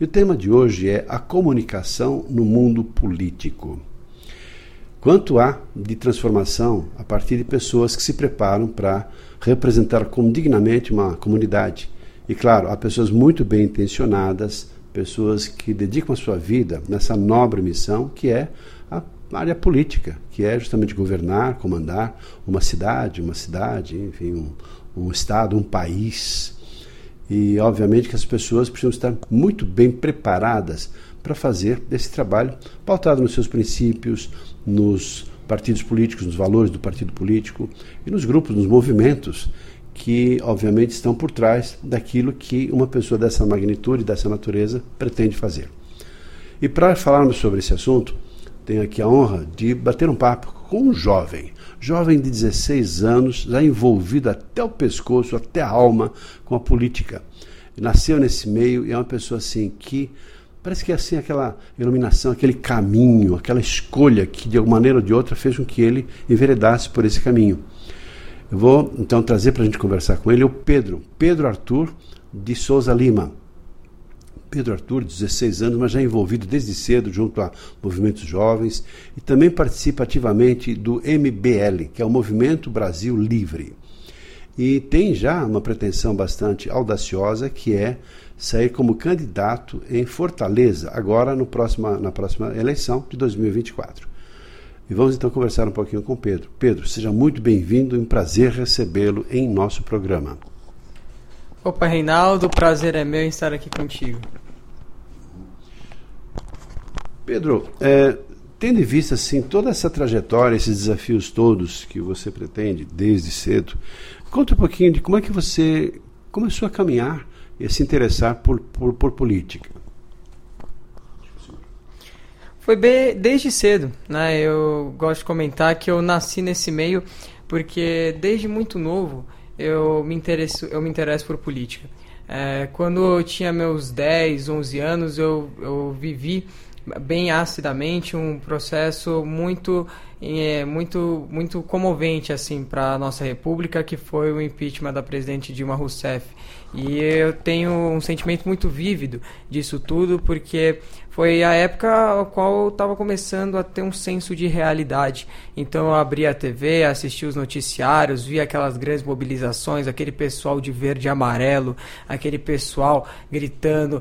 E o tema de hoje é a comunicação no mundo político. Quanto há de transformação a partir de pessoas que se preparam para representar como dignamente uma comunidade. E claro, há pessoas muito bem intencionadas, pessoas que dedicam a sua vida nessa nobre missão que é a área política, que é justamente governar, comandar uma cidade, uma cidade, enfim, um, um estado, um país. E obviamente que as pessoas precisam estar muito bem preparadas para fazer esse trabalho pautado nos seus princípios, nos partidos políticos, nos valores do partido político e nos grupos, nos movimentos que obviamente estão por trás daquilo que uma pessoa dessa magnitude, dessa natureza pretende fazer. E para falarmos sobre esse assunto, tenho aqui a honra de bater um papo com um jovem, jovem de 16 anos, já envolvido até o pescoço, até a alma com a política. Nasceu nesse meio e é uma pessoa assim que parece que é assim aquela iluminação, aquele caminho, aquela escolha que de alguma maneira ou de outra fez com que ele enveredasse por esse caminho. Eu vou então trazer para a gente conversar com ele o Pedro, Pedro Arthur de Souza Lima. Pedro Arthur, 16 anos, mas já envolvido desde cedo junto a movimentos jovens e também participa ativamente do MBL, que é o Movimento Brasil Livre. E tem já uma pretensão bastante audaciosa que é sair como candidato em Fortaleza, agora no próxima, na próxima eleição de 2024. E vamos então conversar um pouquinho com Pedro. Pedro, seja muito bem-vindo, é um prazer recebê-lo em nosso programa. Opa, Reinaldo, o prazer é meu em estar aqui contigo. Pedro, é, tendo em vista assim, toda essa trajetória, esses desafios todos que você pretende desde cedo, conta um pouquinho de como é que você começou a caminhar e a se interessar por, por, por política. Foi bem, desde cedo, né? Eu gosto de comentar que eu nasci nesse meio porque desde muito novo eu me interesso, eu me interesso por política. É, quando eu tinha meus 10, 11 anos, eu, eu vivi bem acidamente um processo muito é, muito muito comovente assim para a nossa república que foi o impeachment da presidente Dilma Rousseff e eu tenho um sentimento muito vívido disso tudo porque foi a época a qual eu estava começando a ter um senso de realidade. Então eu abri a TV, assisti os noticiários, vi aquelas grandes mobilizações, aquele pessoal de verde e amarelo, aquele pessoal gritando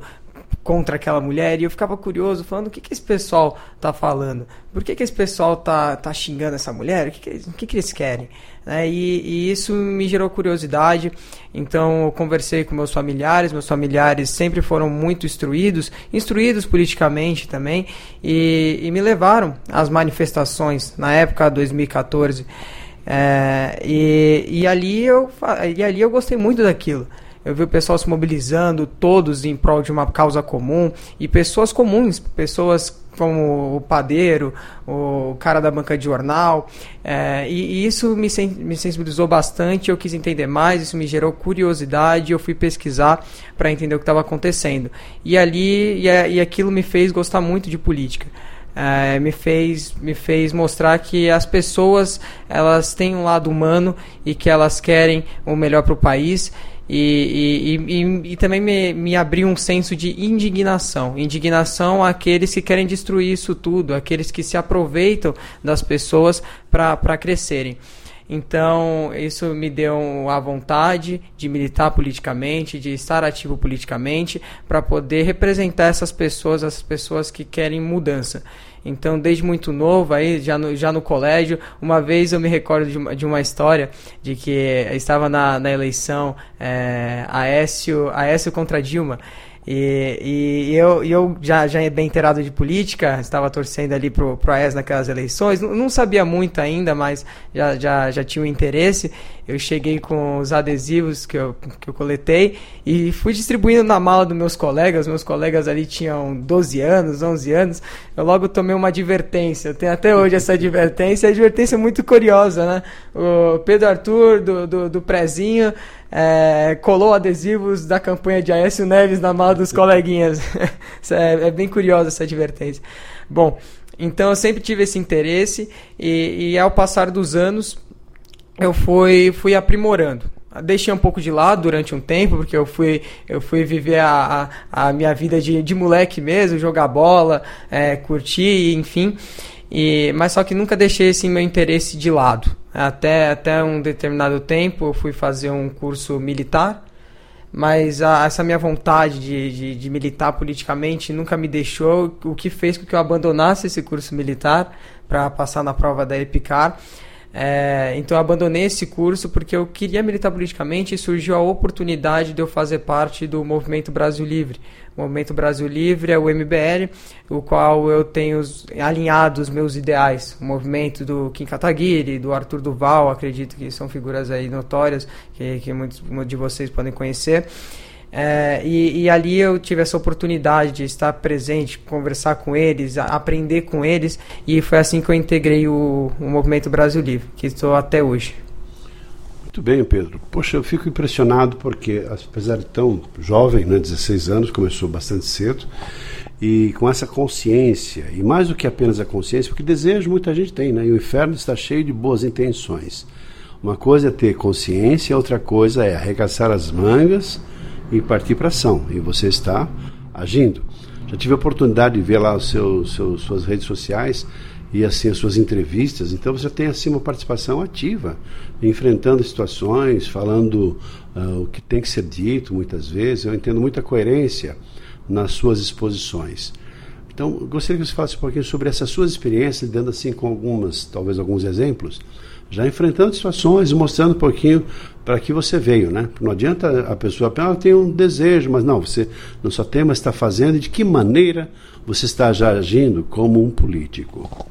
contra aquela mulher e eu ficava curioso, falando o que, que esse pessoal tá falando, por que, que esse pessoal tá, tá xingando essa mulher, o que, que, o que, que eles querem. Né? E, e, isso me gerou curiosidade, então eu conversei com meus familiares, meus familiares sempre foram muito instruídos, instruídos politicamente também, e, e me levaram às manifestações na época 2014. É, e, e, ali eu, e ali eu gostei muito daquilo. Eu vi o pessoal se mobilizando, todos em prol de uma causa comum, e pessoas comuns, pessoas como o padeiro, o cara da banca de jornal, é, e, e, isso me, sen me sensibilizou bastante. Eu quis entender mais, isso me gerou curiosidade. Eu fui pesquisar para entender o que estava acontecendo, e ali e, e aquilo me fez gostar muito de política. É, me fez me fez mostrar que as pessoas elas têm um lado humano e que elas querem o melhor para o país e, e, e, e, também me, me abriu um senso de indignação. Indignação àqueles que querem destruir isso tudo, aqueles que se aproveitam das pessoas para crescerem. Então, isso me deu a vontade de militar politicamente, de estar ativo politicamente, para poder representar essas pessoas, essas pessoas que querem mudança. Então, desde muito novo, aí, já no, já no colégio, uma vez eu me recordo de uma, de uma história de que estava na, na eleição é, Aécio, Aécio contra Dilma. E, e eu, eu já, já bem inteirado de política, estava torcendo ali pro, pro AES naquelas eleições, não, não sabia muito ainda, mas já, já, já tinha um interesse. Eu cheguei com os adesivos que eu, que eu coletei e fui distribuindo na mala dos meus colegas. Meus colegas ali tinham 12 anos, 11 anos. Eu logo tomei uma advertência. Tenho até hoje essa advertência. A advertência é muito curiosa, né? O Pedro Arthur, do, do, do Prezinho, é, colou adesivos da campanha de Aécio Neves na mala dos coleguinhas. é, é bem curiosa essa advertência. Bom, então eu sempre tive esse interesse e, e ao passar dos anos eu fui, fui aprimorando. Deixei um pouco de lado durante um tempo, porque eu fui, eu fui viver a, a, a minha vida de, de moleque mesmo, jogar bola, é, curtir, enfim. E, mas só que nunca deixei esse meu interesse de lado. Até, até um determinado tempo eu fui fazer um curso militar, mas a, essa minha vontade de, de, de, militar politicamente nunca me deixou, o que fez com que eu abandonasse esse curso militar para passar na prova da EPICAR. É, então eu abandonei esse curso porque eu queria militar politicamente e surgiu a oportunidade de eu fazer parte do Movimento Brasil Livre. O Movimento Brasil Livre é o MBL, o qual eu tenho alinhado os meus ideais. O movimento do Kim Kataguiri, do Arthur Duval, acredito que são figuras aí notórias que, que muitos de vocês podem conhecer. É, e, e, ali eu tive essa oportunidade de estar presente, conversar com eles, aprender com eles, e foi assim que eu integrei o, o Movimento Brasil Livre, que estou até hoje. Muito bem, Pedro. Poxa, eu fico impressionado porque, apesar de tão jovem, né, 16 anos, começou bastante cedo, e com essa consciência, e mais do que apenas a consciência, porque desejo muita gente tem, né? E o inferno está cheio de boas intenções. Uma coisa é ter consciência, outra coisa é arregaçar as mangas e partir para ação. E você está agindo. Já tive a oportunidade de ver lá os seus, seus, suas redes sociais e assim as suas entrevistas. Então você tem assim uma participação ativa, enfrentando situações, falando uh, o que tem que ser dito muitas vezes. Eu entendo muita coerência nas suas exposições. Então, gostaria que você falasse um pouquinho sobre essas suas experiências, dando assim com algumas, talvez alguns exemplos, já enfrentando situações, mostrando um pouquinho para que você veio, né? Não adianta a pessoa ah, tem um desejo, mas não, você não só tem, mas está fazendo e de que maneira você está já agindo como um político.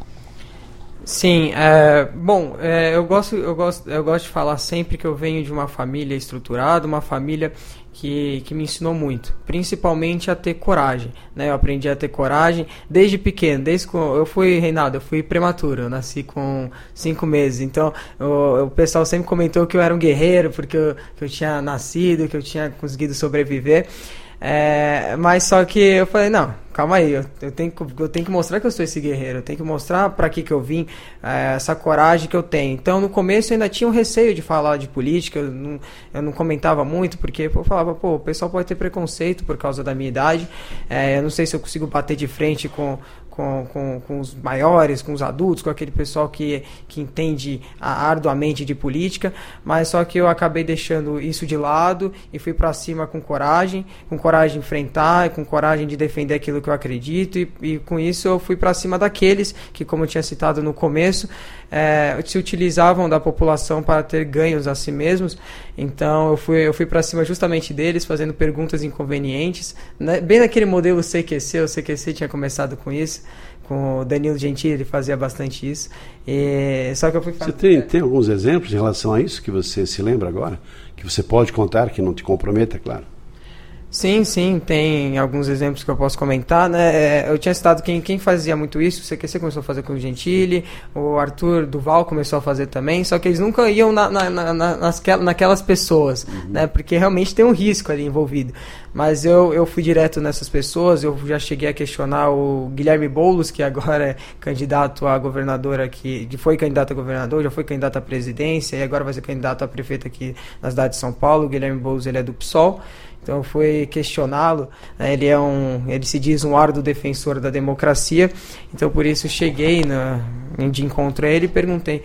Sim, é, bom, é, eu, gosto, eu, gosto, eu gosto de falar sempre que eu venho de uma família estruturada, uma família que, que me ensinou muito, principalmente a ter coragem. Né? Eu aprendi a ter coragem desde pequeno, desde que eu fui, Reinaldo, eu fui prematuro, eu nasci com cinco meses. Então o pessoal sempre comentou que eu era um guerreiro, porque eu, que eu tinha nascido, que eu tinha conseguido sobreviver. É, mas só que eu falei, não, calma aí, eu, eu, tenho, eu tenho que mostrar que eu sou esse guerreiro, eu tenho que mostrar para que que eu vim, é, essa coragem que eu tenho. Então, no começo eu ainda tinha um receio de falar de política, eu não, eu não comentava muito, porque eu falava, pô, o pessoal pode ter preconceito por causa da minha idade, é, eu não sei se eu consigo bater de frente com, com, com, com, os maiores, com os adultos, com aquele pessoal que, que entende arduamente de política, mas só que eu acabei deixando isso de lado e fui para cima com coragem, com coragem de enfrentar, com coragem de defender aquilo que eu acredito e, e com isso eu fui para cima daqueles que, como eu tinha citado no começo, é, se utilizavam da população para ter ganhos a si mesmos. Então eu fui, eu fui para cima justamente deles, fazendo perguntas inconvenientes, né? bem naquele modelo CQC, o CQC tinha começado com isso com o Danilo Gentili, ele fazia bastante isso. E, só que eu fui Você tem, tem alguns exemplos em relação a isso que você se lembra agora? Que você pode contar, que não te comprometa, claro? Sim, sim, tem alguns exemplos que eu posso comentar, né? É, eu tinha citado quem, quem fazia muito isso, o CQC começou a fazer com o Gentili, o Arthur Duval começou a fazer também, só que eles nunca iam na, na, na, nas, naquelas pessoas, uhum. né? Porque realmente tem um risco ali envolvido. Mas eu, eu fui direto nessas pessoas, eu já cheguei a questionar o Guilherme Boulos, que agora é candidato a governador aqui, foi candidato a governador, já foi candidato à presidência e agora vai ser candidato a prefeito aqui na cidade de São Paulo. O Guilherme Boulos ele é do PSOL. Então foi questioná-lo. Né? Ele é um, ele se diz um árduo defensor da democracia. Então por isso cheguei na, de encontro a ele e perguntei: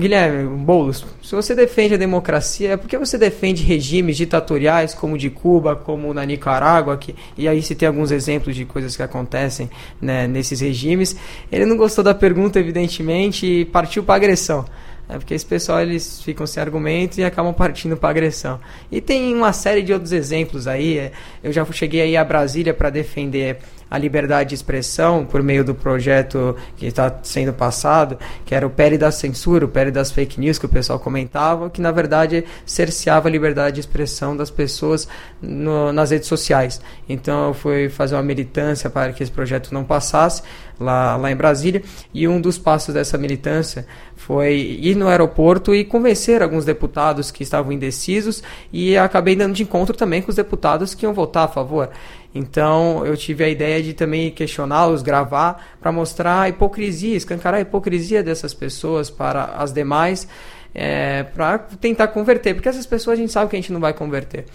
Guilherme Boulos, se você defende a democracia, por que você defende regimes ditatoriais como o de Cuba, como na Nicarágua? Que, e aí se tem alguns exemplos de coisas que acontecem né, nesses regimes. Ele não gostou da pergunta, evidentemente, e partiu para agressão. É porque esse pessoal eles ficam sem argumento e acabam partindo para agressão. E tem uma série de outros exemplos aí. É, eu já cheguei aí a Brasília para defender a liberdade de expressão por meio do projeto que está sendo passado, que era o PL da censura, o PL das fake news que o pessoal comentava, que na verdade cerceava a liberdade de expressão das pessoas no, nas redes sociais. Então eu fui fazer uma militância para que esse projeto não passasse lá, lá em Brasília e um dos passos dessa militância foi ir no aeroporto e convencer alguns deputados que estavam indecisos e acabei dando de encontro também com os deputados que iam votar a favor. Então eu tive a ideia de também questioná-los, gravar, para mostrar a hipocrisia, escancarar a hipocrisia dessas pessoas para as demais, é, para tentar converter, porque essas pessoas a gente sabe que a gente não vai converter.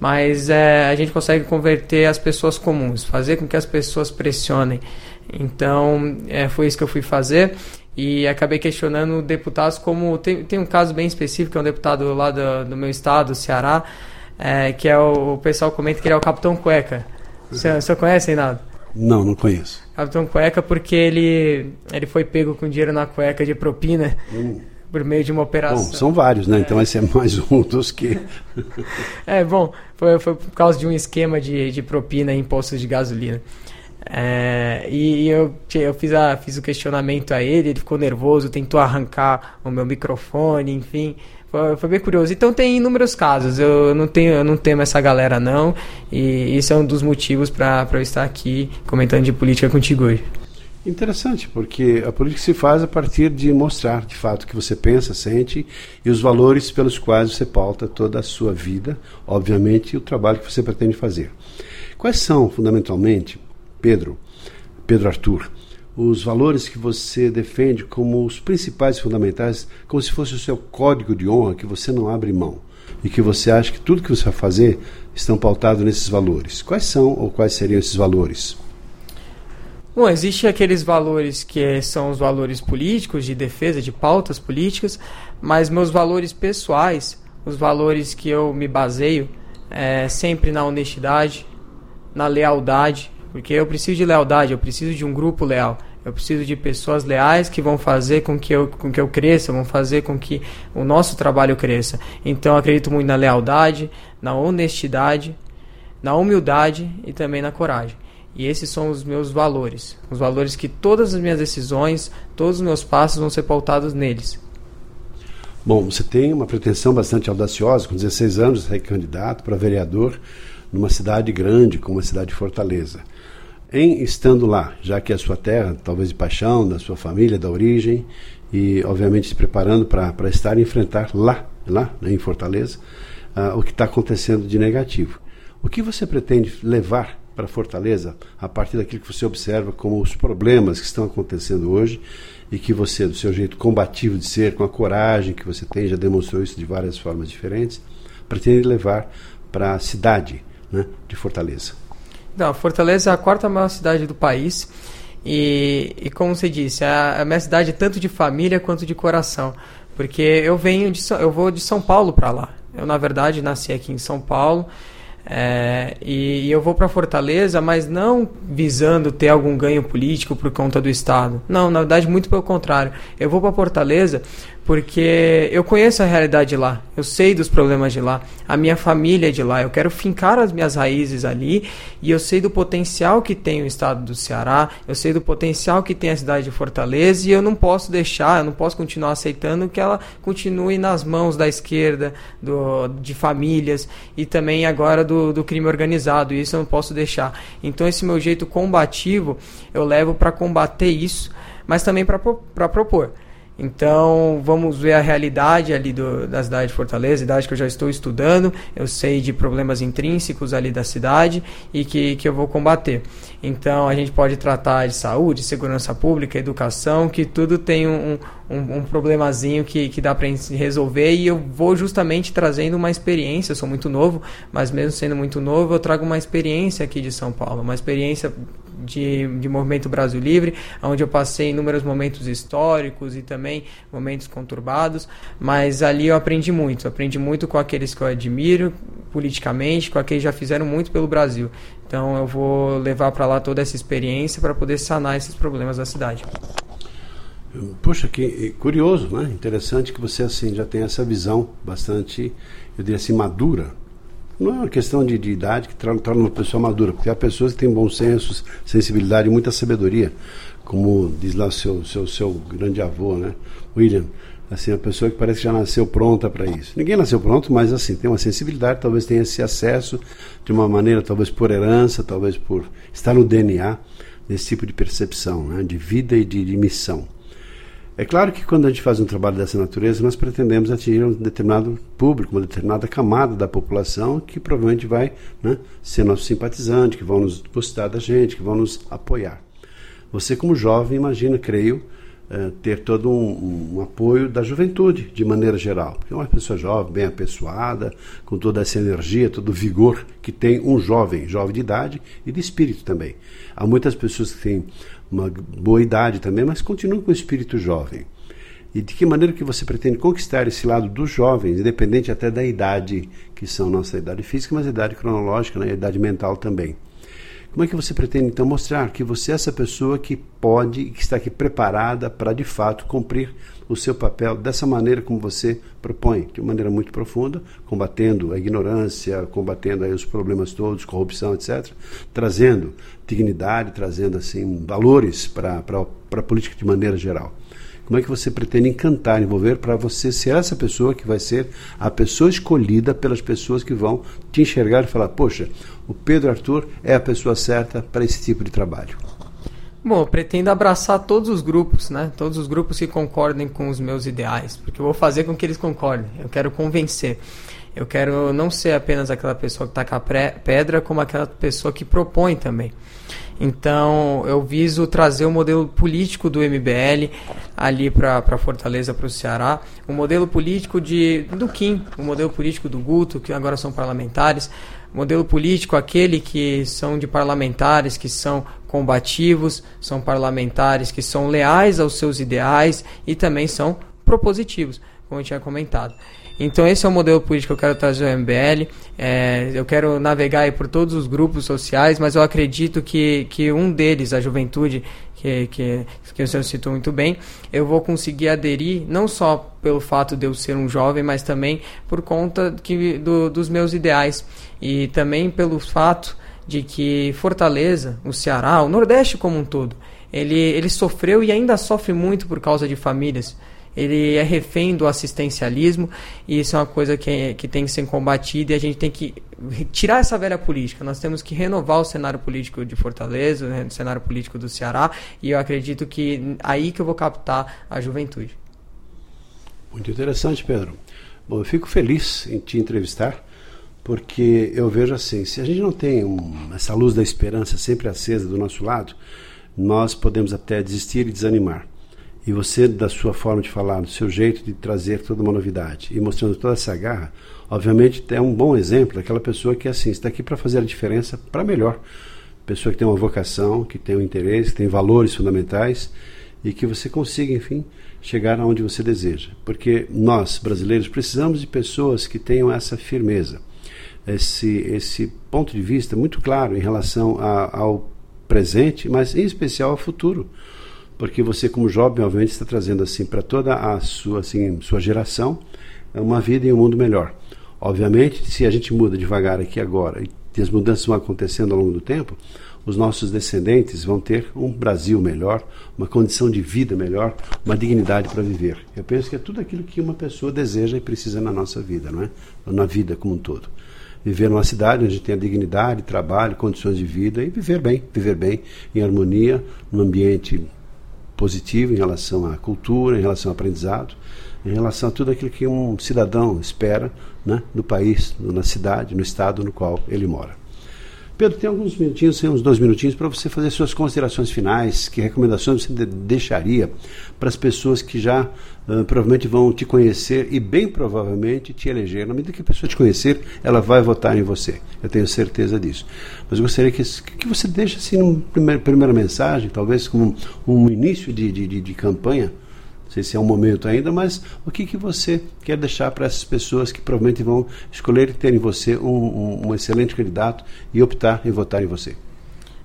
Mas é, a gente consegue converter as pessoas comuns, fazer com que as pessoas pressionem. Então, é, foi isso que eu fui fazer e acabei questionando deputados como tem, tem um caso bem específico é um deputado lá do, do meu estado Ceará é, que é o, o, pessoal comenta que ele é o Capitão Cueca você, você conhece, Reinaldo? Não, não conheço. Capitão Cueca porque ele, ele foi pego com dinheiro na cueca de propina hum. por meio de uma operação. Bom, são vários, né? É. Então esse é mais um dos que. é, bom, foi, foi por causa de um esquema de, de propina em postos de gasolina. É, e, e eu, eu fiz, a, fiz o questionamento a ele, ele ficou nervoso, tentou arrancar o meu microfone, enfim. Foi, foi, bem curioso. Então tem inúmeros casos. Eu não tenho, eu não temo essa galera não. E isso é um dos motivos para eu estar aqui comentando de política contigo hoje. Interessante, porque a política se faz a partir de mostrar de fato o que você pensa, sente e os valores pelos quais você pauta toda a sua vida, obviamente, e o trabalho que você pretende fazer. Quais são, fundamentalmente, Pedro, Pedro Arthur, os valores que você defende como os principais fundamentais, como se fosse o seu código de honra que você não abre mão e que você acha que tudo que você vai fazer estão pautados nesses valores. Quais são ou quais seriam esses valores? Bom, existem aqueles valores que são os valores políticos, de defesa de pautas políticas, mas meus valores pessoais, os valores que eu me baseio, é sempre na honestidade, na lealdade, porque eu preciso de lealdade, eu preciso de um grupo leal. Eu preciso de pessoas leais que vão fazer com que eu, com que eu cresça, vão fazer com que o nosso trabalho cresça. Então acredito muito na lealdade, na honestidade, na humildade e também na coragem. E esses são os meus valores. Os valores que todas as minhas decisões, todos os meus passos vão ser pautados neles. Bom, você tem uma pretensão bastante audaciosa, com 16 anos, ser candidato para vereador numa cidade grande como a cidade de Fortaleza em estando lá, já que é a sua terra, talvez de paixão, da sua família, da origem, e obviamente se preparando para estar e enfrentar lá, lá né, em Fortaleza, uh, o que está acontecendo de negativo. O que você pretende levar para Fortaleza a partir daquilo que você observa como os problemas que estão acontecendo hoje e que você, do seu jeito combativo de ser, com a coragem que você tem, já demonstrou isso de várias formas diferentes, pretende levar para a cidade né, de Fortaleza? Não, Fortaleza é a quarta maior cidade do país. E, e como você disse, é a minha cidade tanto de família quanto de coração. Porque eu venho de eu vou de São Paulo para lá. Eu, na verdade, nasci aqui em São Paulo. É, e, e, eu vou para Fortaleza, mas não visando ter algum ganho político por conta do Estado. Não, na verdade, muito pelo contrário. Eu vou para Fortaleza porque eu conheço a realidade de lá, eu sei dos problemas de lá, a minha família é de lá, eu quero fincar as minhas raízes ali e eu sei do potencial que tem o estado do Ceará, eu sei do potencial que tem a cidade de Fortaleza e eu não posso deixar, eu não posso continuar aceitando que ela continue nas mãos da esquerda, do, de famílias e também agora do, do crime organizado, isso eu não posso deixar. Então esse meu jeito combativo eu levo para combater isso, mas também para propor. Então, vamos ver a realidade ali do, da cidade de Fortaleza, idade que eu já estou estudando, eu sei de problemas intrínsecos ali da cidade e que, que eu vou combater. Então, a gente pode tratar de saúde, segurança pública, educação, que tudo tem um, um, um problemazinho que, que dá para resolver e eu vou justamente trazendo uma experiência. Eu sou muito novo, mas mesmo sendo muito novo, eu trago uma experiência aqui de São Paulo, uma experiência de, de Movimento Brasil Livre, onde eu passei inúmeros momentos históricos e também momentos conturbados, mas ali eu aprendi muito. Aprendi muito com aqueles que eu admiro politicamente, com aqueles que já fizeram muito pelo Brasil. Então eu vou levar para lá toda essa experiência para poder sanar esses problemas da cidade. Poxa, que curioso, né? Interessante que você assim já tem essa visão bastante, eu diria assim, madura. Não é uma questão de, de idade que torna uma pessoa madura, porque há pessoas que têm bom senso, sensibilidade e muita sabedoria, como diz lá seu, seu, seu grande avô, né? William, assim, a pessoa que parece que já nasceu pronta para isso. Ninguém nasceu pronto, mas assim, tem uma sensibilidade, talvez tenha esse acesso de uma maneira, talvez por herança, talvez por estar no DNA, desse tipo de percepção, né? de vida e de, de missão. É claro que quando a gente faz um trabalho dessa natureza, nós pretendemos atingir um determinado público, uma determinada camada da população que provavelmente vai né, ser nosso simpatizante, que vão nos gostar da gente, que vão nos apoiar. Você, como jovem, imagina, creio, eh, ter todo um, um, apoio da juventude, de maneira geral. Porque é uma pessoa jovem, bem apessoada, com toda essa energia, todo o vigor que tem um jovem, jovem de idade e de espírito também. Há muitas pessoas que têm uma boa idade também, mas continua com o espírito jovem. E de que maneira que você pretende conquistar esse lado dos jovens, independente até da idade, que são nossa idade física, mas a idade cronológica, né, a idade mental também. Como é que você pretende então mostrar que você é essa pessoa que pode e que está aqui preparada para de fato cumprir o seu papel dessa maneira como você propõe, de maneira muito profunda, combatendo a ignorância, combatendo aí os problemas todos, corrupção, etc., trazendo dignidade, trazendo assim valores para a política de maneira geral. Como é que você pretende encantar, envolver para você ser essa pessoa que vai ser a pessoa escolhida pelas pessoas que vão te enxergar e falar: poxa, o Pedro Arthur é a pessoa certa para esse tipo de trabalho? Bom, eu pretendo abraçar todos os grupos, né? Todos os grupos que concordem com os meus ideais, porque eu vou fazer com que eles concordem. Eu quero convencer. Eu quero não ser apenas aquela pessoa que taca a pedra, como aquela pessoa que propõe também. Então, eu viso trazer o modelo político do MBL ali para Fortaleza, para o Ceará, o modelo político de, do Kim, o modelo político do Guto, que agora são parlamentares, modelo político aquele que são de parlamentares que são combativos, são parlamentares que são leais aos seus ideais e também são propositivos, como eu tinha comentado. Então esse é o modelo político que eu quero trazer ao MBL. É, eu quero navegar por todos os grupos sociais, mas eu acredito que, que um deles, a juventude, que, que, que o senhor citou muito bem, eu vou conseguir aderir não só pelo fato de eu ser um jovem, mas também por conta que, do, dos meus ideais. E também pelo fato de que Fortaleza, o Ceará, o Nordeste como um todo, ele, ele sofreu e ainda sofre muito por causa de famílias ele é refém do assistencialismo e isso é uma coisa que, que tem que ser combatida e a gente tem que tirar essa velha política. Nós temos que renovar o cenário político de Fortaleza, o cenário político do Ceará e eu acredito que aí que eu vou captar a juventude. Muito interessante, Pedro. Bom, eu fico feliz em te entrevistar porque eu vejo assim, se a gente não tem um, essa luz da esperança sempre acesa do nosso lado, nós podemos até desistir e desanimar. E você, da sua forma de falar, do seu jeito de trazer toda uma novidade e mostrando toda essa garra, obviamente é um bom exemplo daquela pessoa que, assim, está aqui para fazer a diferença para melhor. Pessoa que tem uma vocação, que tem um interesse, que tem valores fundamentais e que você consiga, enfim, chegar aonde você deseja. Porque nós, brasileiros, precisamos de pessoas que tenham essa firmeza, esse, esse ponto de vista muito claro em relação a, ao presente, mas em especial ao futuro porque você como jovem obviamente está trazendo assim para toda a sua assim sua geração uma vida e um mundo melhor. Obviamente, se a gente muda devagar aqui agora e as mudanças vão acontecendo ao longo do tempo, os nossos descendentes vão ter um Brasil melhor, uma condição de vida melhor, uma dignidade para viver. Eu penso que é tudo aquilo que uma pessoa deseja e precisa na nossa vida, não é? Na vida como um todo. Viver numa cidade onde tem a dignidade, trabalho, condições de vida e viver bem, viver bem em harmonia, num ambiente positivo em relação à cultura, em relação ao aprendizado, em relação a tudo aquilo que um cidadão espera né, no país, na cidade, no estado no qual ele mora. Pedro, tem alguns minutinhos, tem uns dois minutinhos para você fazer suas considerações finais. Que recomendações você deixaria para as pessoas que já uh, provavelmente vão te conhecer e bem provavelmente te eleger? Na medida que a pessoa te conhecer, ela vai votar em você. Eu tenho certeza disso. Mas eu gostaria que, que você deixe assim, uma primeira, primeira mensagem, talvez como um, início de, de, de, de campanha não sei se é um momento ainda, mas o que, que você quer deixar para essas pessoas que provavelmente vão escolher ter em você um, um, um excelente candidato e optar em votar em você?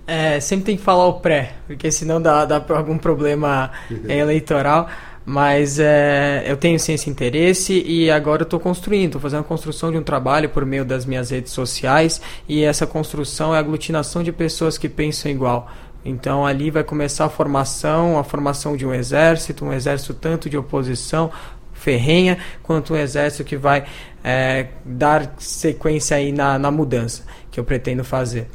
É, sempre tem que falar o pré, porque senão dá, dá algum problema eleitoral. Mas é, eu tenho sim esse interesse e agora eu estou construindo, estou fazendo a construção de um trabalho por meio das minhas redes sociais e essa construção é a aglutinação de pessoas que pensam igual. Então ali vai começar a formação, a formação de um exército, um exército tanto de oposição ferrenha, quanto um exército que vai é, dar sequência aí na, na mudança que eu pretendo fazer.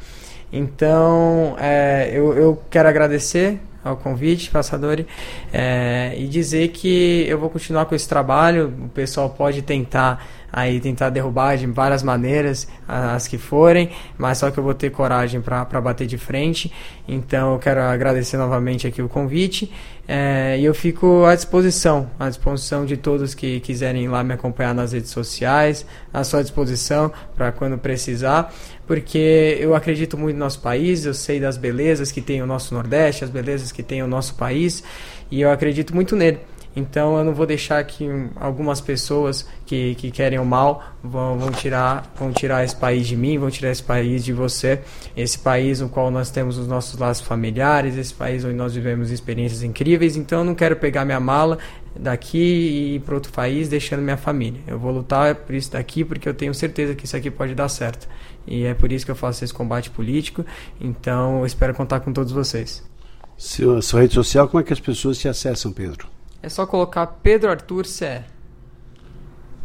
Então, é, eu, eu quero agradecer ao convite, Passadori, é, e dizer que eu vou continuar com esse trabalho. O pessoal pode tentar aí tentar derrubar de várias maneiras as que forem, mas só que eu vou ter coragem para bater de frente. Então eu quero agradecer novamente aqui o convite é, e eu fico à disposição, à disposição de todos que quiserem ir lá me acompanhar nas redes sociais, à sua disposição para quando precisar porque eu acredito muito no nosso país, eu sei das belezas que tem o nosso Nordeste, as belezas que tem o nosso país, e eu acredito muito nele. Então eu não vou deixar que algumas pessoas que, que querem o mal vão, vão, tirar, vão tirar esse país de mim, vão tirar esse país de você. Esse país no qual nós temos os nossos laços familiares, esse país onde nós vivemos experiências incríveis. Então eu não quero pegar minha mala daqui e ir para outro país deixando minha família. Eu vou lutar por isso daqui porque eu tenho certeza que isso aqui pode dar certo. E é por isso que eu faço esse combate político. Então eu espero contar com todos vocês. Sua, sua rede social, como é que as pessoas te acessam, Pedro? É só colocar Pedro Arthur CE.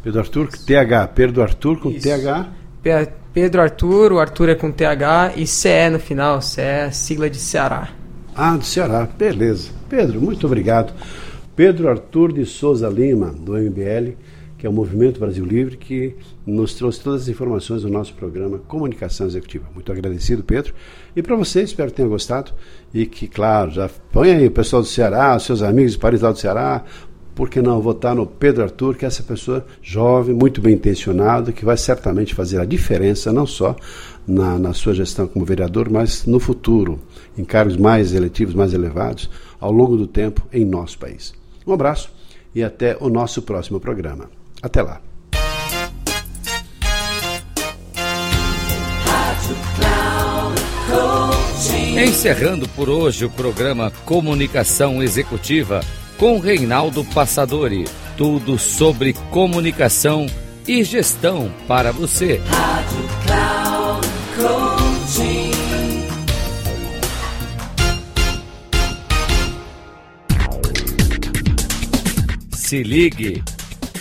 Pedro Arthur, TH. Pedro Arthur com isso. TH. Pedro Arthur, o Arthur é com TH e CE no final. CE é sigla de Ceará. Ah, do Ceará. Beleza. Pedro, muito obrigado. Pedro Arthur de Souza Lima, do MBL, que é o Movimento Brasil Livre, que nos trouxe todas as informações do nosso programa Comunicação Executiva. Muito agradecido, Pedro. E para você, espero que tenha gostado e que, claro, já põe aí o pessoal do Ceará, seus amigos de Paris lá do Ceará, por que não votar no Pedro Arthur, que é essa pessoa jovem, muito bem intencionada, que vai certamente fazer a diferença, não só na, na sua gestão como vereador, mas no futuro, em cargos mais eletivos, mais elevados, ao longo do tempo em nosso país. Um abraço e até o nosso próximo programa. Até lá. Encerrando por hoje o programa Comunicação Executiva com Reinaldo Passadori. Tudo sobre comunicação e gestão para você. Rádio Cloud Coaching. Se ligue.